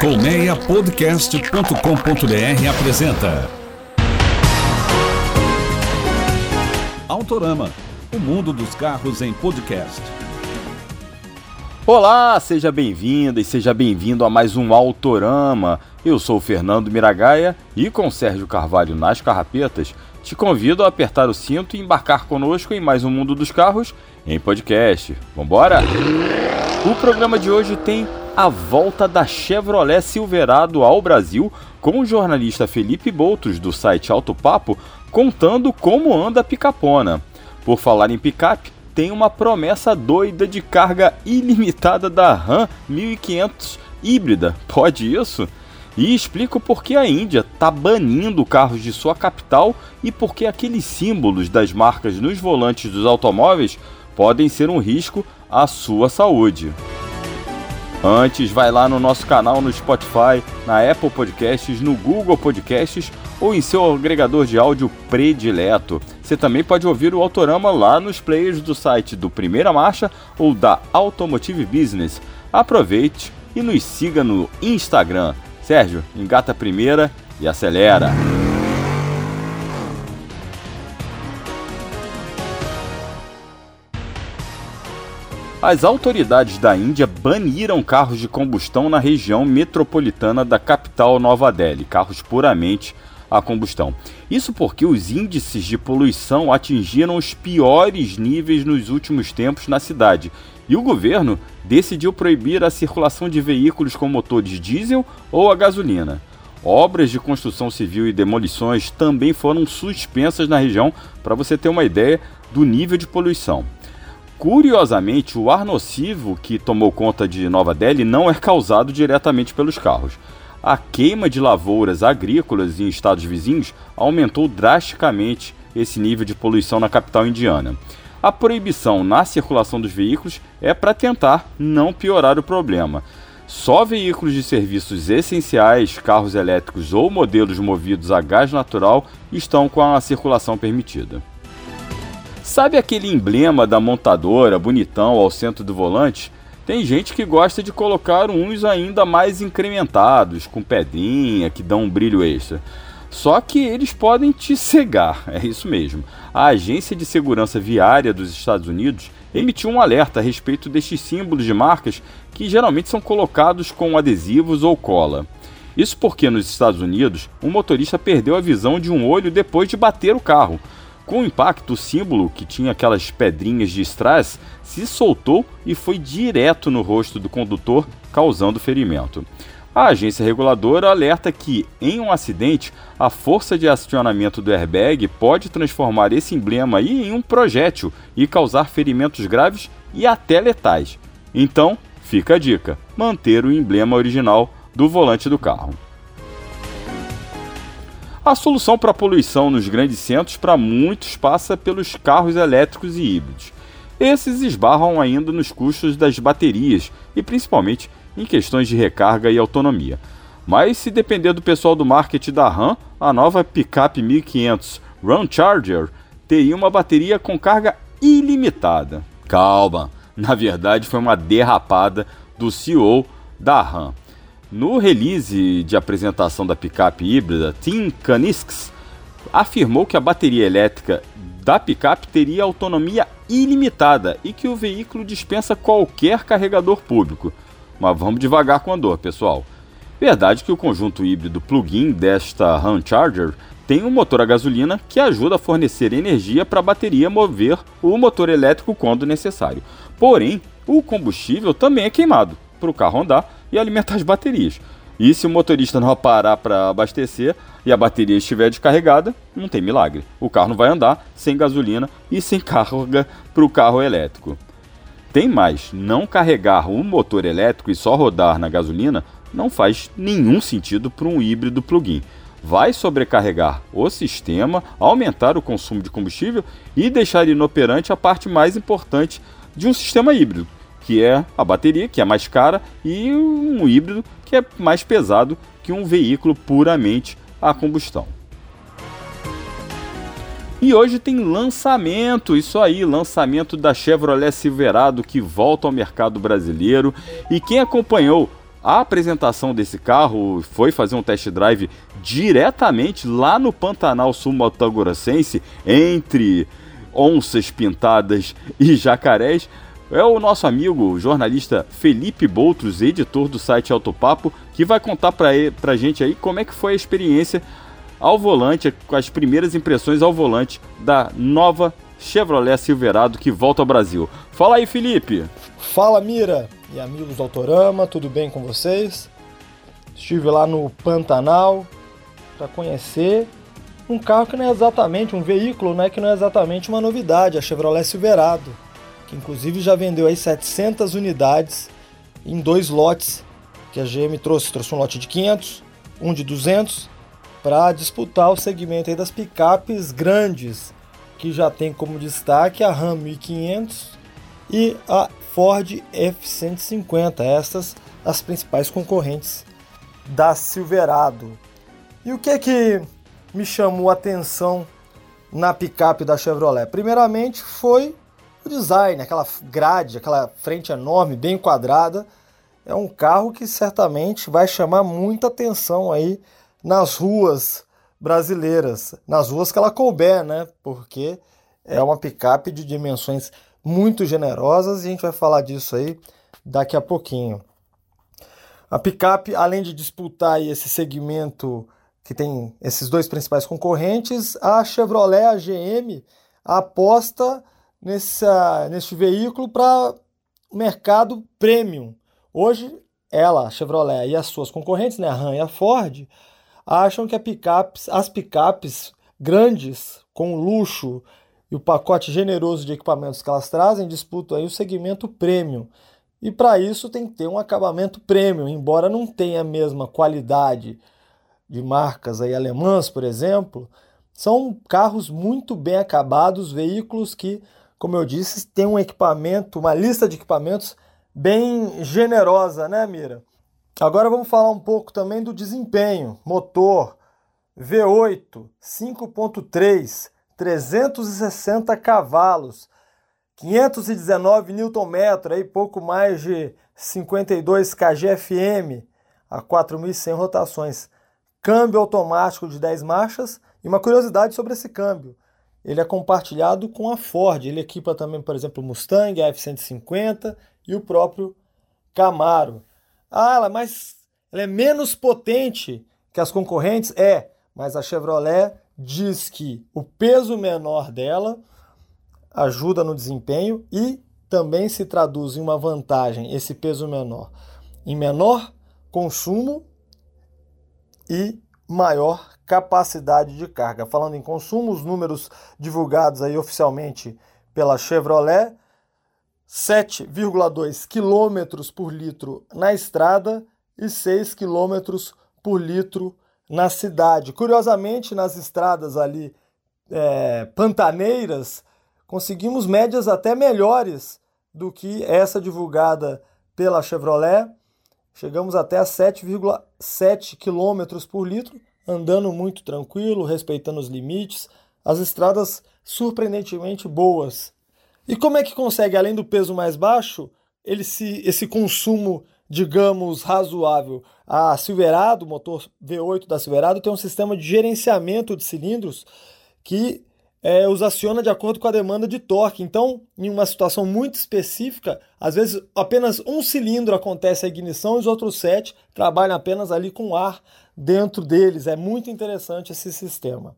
Colmeiapodcast.com.br apresenta Autorama, o mundo dos carros em podcast. Olá, seja bem-vinda e seja bem-vindo a mais um Autorama. Eu sou o Fernando Miragaia e com Sérgio Carvalho nas carrapetas, te convido a apertar o cinto e embarcar conosco em mais um mundo dos carros em podcast. Vambora? O programa de hoje tem a volta da Chevrolet Silverado ao Brasil com o jornalista Felipe Boutos do site Alto Papo contando como anda a picapona. Por falar em picape, tem uma promessa doida de carga ilimitada da Ram 1500 híbrida. Pode isso? E explico por que a Índia está banindo carros de sua capital e por que aqueles símbolos das marcas nos volantes dos automóveis podem ser um risco à sua saúde. Antes, vai lá no nosso canal no Spotify, na Apple Podcasts, no Google Podcasts ou em seu agregador de áudio predileto. Você também pode ouvir o Autorama lá nos players do site do Primeira Marcha ou da Automotive Business. Aproveite e nos siga no Instagram. Sérgio, engata a primeira e acelera! As autoridades da Índia baniram carros de combustão na região metropolitana da capital Nova Delhi, carros puramente a combustão. Isso porque os índices de poluição atingiram os piores níveis nos últimos tempos na cidade e o governo decidiu proibir a circulação de veículos com motores diesel ou a gasolina. Obras de construção civil e demolições também foram suspensas na região, para você ter uma ideia do nível de poluição. Curiosamente, o ar nocivo que tomou conta de Nova Delhi não é causado diretamente pelos carros. A queima de lavouras agrícolas em estados vizinhos aumentou drasticamente esse nível de poluição na capital indiana. A proibição na circulação dos veículos é para tentar não piorar o problema. Só veículos de serviços essenciais, carros elétricos ou modelos movidos a gás natural estão com a circulação permitida. Sabe aquele emblema da montadora, bonitão, ao centro do volante? Tem gente que gosta de colocar uns ainda mais incrementados, com pedrinha, que dão um brilho extra. Só que eles podem te cegar, é isso mesmo. A Agência de Segurança Viária dos Estados Unidos emitiu um alerta a respeito destes símbolos de marcas que geralmente são colocados com adesivos ou cola. Isso porque nos Estados Unidos, um motorista perdeu a visão de um olho depois de bater o carro. Com o impacto, o símbolo, que tinha aquelas pedrinhas de strass, se soltou e foi direto no rosto do condutor, causando ferimento. A agência reguladora alerta que, em um acidente, a força de acionamento do airbag pode transformar esse emblema em um projétil e causar ferimentos graves e até letais. Então, fica a dica: manter o emblema original do volante do carro. A solução para a poluição nos grandes centros para muitos passa pelos carros elétricos e híbridos. Esses esbarram ainda nos custos das baterias e principalmente em questões de recarga e autonomia. Mas se depender do pessoal do marketing da RAM, a nova picape 1500 Run Charger teria uma bateria com carga ilimitada. Calma, na verdade foi uma derrapada do CEO da RAM. No release de apresentação da picape híbrida, Tim Kanisks afirmou que a bateria elétrica da picape teria autonomia ilimitada e que o veículo dispensa qualquer carregador público. Mas vamos devagar com a dor, pessoal. Verdade que o conjunto híbrido plug-in desta Ram Charger tem um motor a gasolina que ajuda a fornecer energia para a bateria mover o motor elétrico quando necessário. Porém, o combustível também é queimado para o carro andar e alimentar as baterias. E se o motorista não parar para abastecer e a bateria estiver descarregada, não tem milagre. O carro não vai andar sem gasolina e sem carga para o carro elétrico. Tem mais, não carregar o motor elétrico e só rodar na gasolina não faz nenhum sentido para um híbrido plug-in. Vai sobrecarregar o sistema, aumentar o consumo de combustível e deixar inoperante a parte mais importante de um sistema híbrido, que é a bateria, que é mais cara, e um híbrido, que é mais pesado que um veículo puramente a combustão. E hoje tem lançamento, isso aí, lançamento da Chevrolet Silverado que volta ao mercado brasileiro. E quem acompanhou a apresentação desse carro foi fazer um test drive diretamente lá no Pantanal Sul Mato Grossense, entre onças pintadas e jacarés. É o nosso amigo, o jornalista Felipe Boutros, editor do site Autopapo, que vai contar para a gente aí como é que foi a experiência ao volante, com as primeiras impressões ao volante da nova Chevrolet Silverado que volta ao Brasil. Fala aí, Felipe! Fala, Mira e amigos do Autorama, tudo bem com vocês? Estive lá no Pantanal para conhecer um carro que não é exatamente um veículo, né, que não é exatamente uma novidade, a Chevrolet Silverado, que inclusive já vendeu aí 700 unidades em dois lotes que a GM trouxe, trouxe um lote de 500, um de 200 para disputar o segmento aí das picapes grandes, que já tem como destaque a Ram 1500 e a Ford F150, estas as principais concorrentes da Silverado. E o que é que me chamou a atenção na picape da Chevrolet? Primeiramente foi o design, aquela grade, aquela frente enorme, bem quadrada. É um carro que certamente vai chamar muita atenção aí nas ruas brasileiras, nas ruas que ela couber, né? Porque é uma picape de dimensões muito generosas e a gente vai falar disso aí daqui a pouquinho. A picape, além de disputar esse segmento que tem esses dois principais concorrentes, a Chevrolet, a GM, aposta nessa, nesse veículo para o mercado premium. Hoje, ela, a Chevrolet e as suas concorrentes, né, a Ram e a Ford, acham que picapes, as picapes grandes, com luxo e o pacote generoso de equipamentos que elas trazem, disputam aí o segmento premium. E para isso tem que ter um acabamento premium, embora não tenha a mesma qualidade de marcas aí alemãs, por exemplo, são carros muito bem acabados, veículos que, como eu disse, têm um equipamento, uma lista de equipamentos bem generosa, né, Mira? Agora vamos falar um pouco também do desempenho. Motor V8 5.3, 360 cavalos, 519 Nm, aí pouco mais de 52 kgfm a 4.100 rotações. Câmbio automático de 10 marchas e uma curiosidade sobre esse câmbio. Ele é compartilhado com a Ford. Ele equipa também, por exemplo, o Mustang, a F-150 e o próprio Camaro. Ah, ela, mas ela é menos potente que as concorrentes? É, mas a Chevrolet diz que o peso menor dela ajuda no desempenho e também se traduz em uma vantagem, esse peso menor, em menor consumo e maior capacidade de carga. Falando em consumo, os números divulgados aí oficialmente pela Chevrolet 7,2 km por litro na estrada e 6 km por litro na cidade. Curiosamente, nas estradas ali é, pantaneiras, conseguimos médias até melhores do que essa divulgada pela Chevrolet. Chegamos até a 7,7 km por litro, andando muito tranquilo, respeitando os limites. As estradas surpreendentemente boas e como é que consegue, além do peso mais baixo, ele se, esse consumo, digamos, razoável? A Silverado, o motor V8 da Silverado, tem um sistema de gerenciamento de cilindros que é, os aciona de acordo com a demanda de torque. Então, em uma situação muito específica, às vezes apenas um cilindro acontece a ignição e os outros sete trabalham apenas ali com ar dentro deles. É muito interessante esse sistema.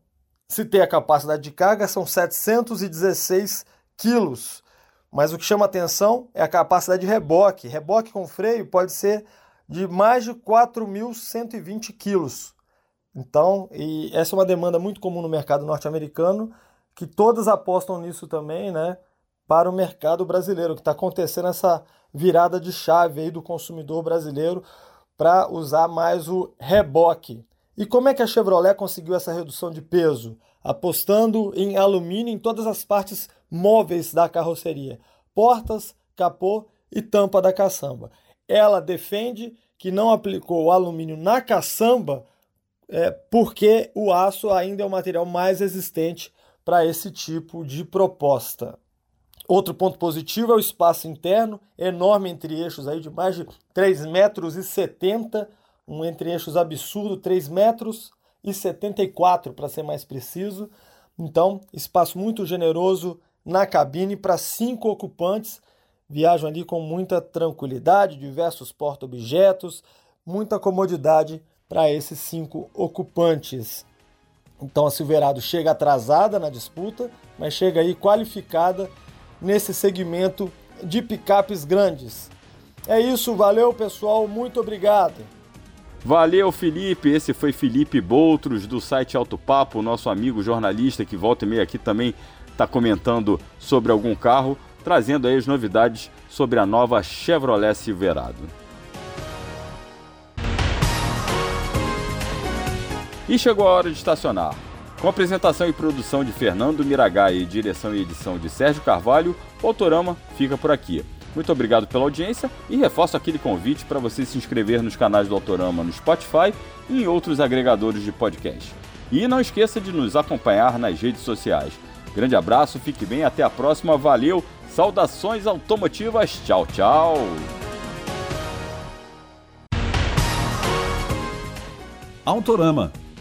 Se tem a capacidade de carga, são 716 quilos. Mas o que chama atenção é a capacidade de reboque. Reboque com freio pode ser de mais de 4.120 quilos. Então, e essa é uma demanda muito comum no mercado norte-americano, que todas apostam nisso também, né? Para o mercado brasileiro, que está acontecendo essa virada de chave aí do consumidor brasileiro para usar mais o reboque. E como é que a Chevrolet conseguiu essa redução de peso? Apostando em alumínio em todas as partes móveis da carroceria: portas, capô e tampa da caçamba. Ela defende que não aplicou o alumínio na caçamba é, porque o aço ainda é o material mais resistente para esse tipo de proposta. Outro ponto positivo é o espaço interno, enorme entre eixos aí de mais de 3 metros e 70, um entre eixos absurdo, 3 metros e 74 para ser mais preciso. Então, espaço muito generoso na cabine para cinco ocupantes. Viajam ali com muita tranquilidade, diversos porta-objetos, muita comodidade para esses cinco ocupantes. Então a Silverado chega atrasada na disputa, mas chega aí qualificada nesse segmento de picapes grandes. É isso, valeu pessoal, muito obrigado. Valeu, Felipe. Esse foi Felipe Boutros do site Alto Papo, nosso amigo jornalista que volta e meia aqui também está comentando sobre algum carro, trazendo aí as novidades sobre a nova Chevrolet Silverado. E chegou a hora de estacionar. Com apresentação e produção de Fernando Miragai e direção e edição de Sérgio Carvalho, o Autorama fica por aqui. Muito obrigado pela audiência e reforço aquele convite para você se inscrever nos canais do Autorama no Spotify e em outros agregadores de podcast. E não esqueça de nos acompanhar nas redes sociais. Grande abraço, fique bem, até a próxima, valeu, saudações automotivas, tchau, tchau! Autorama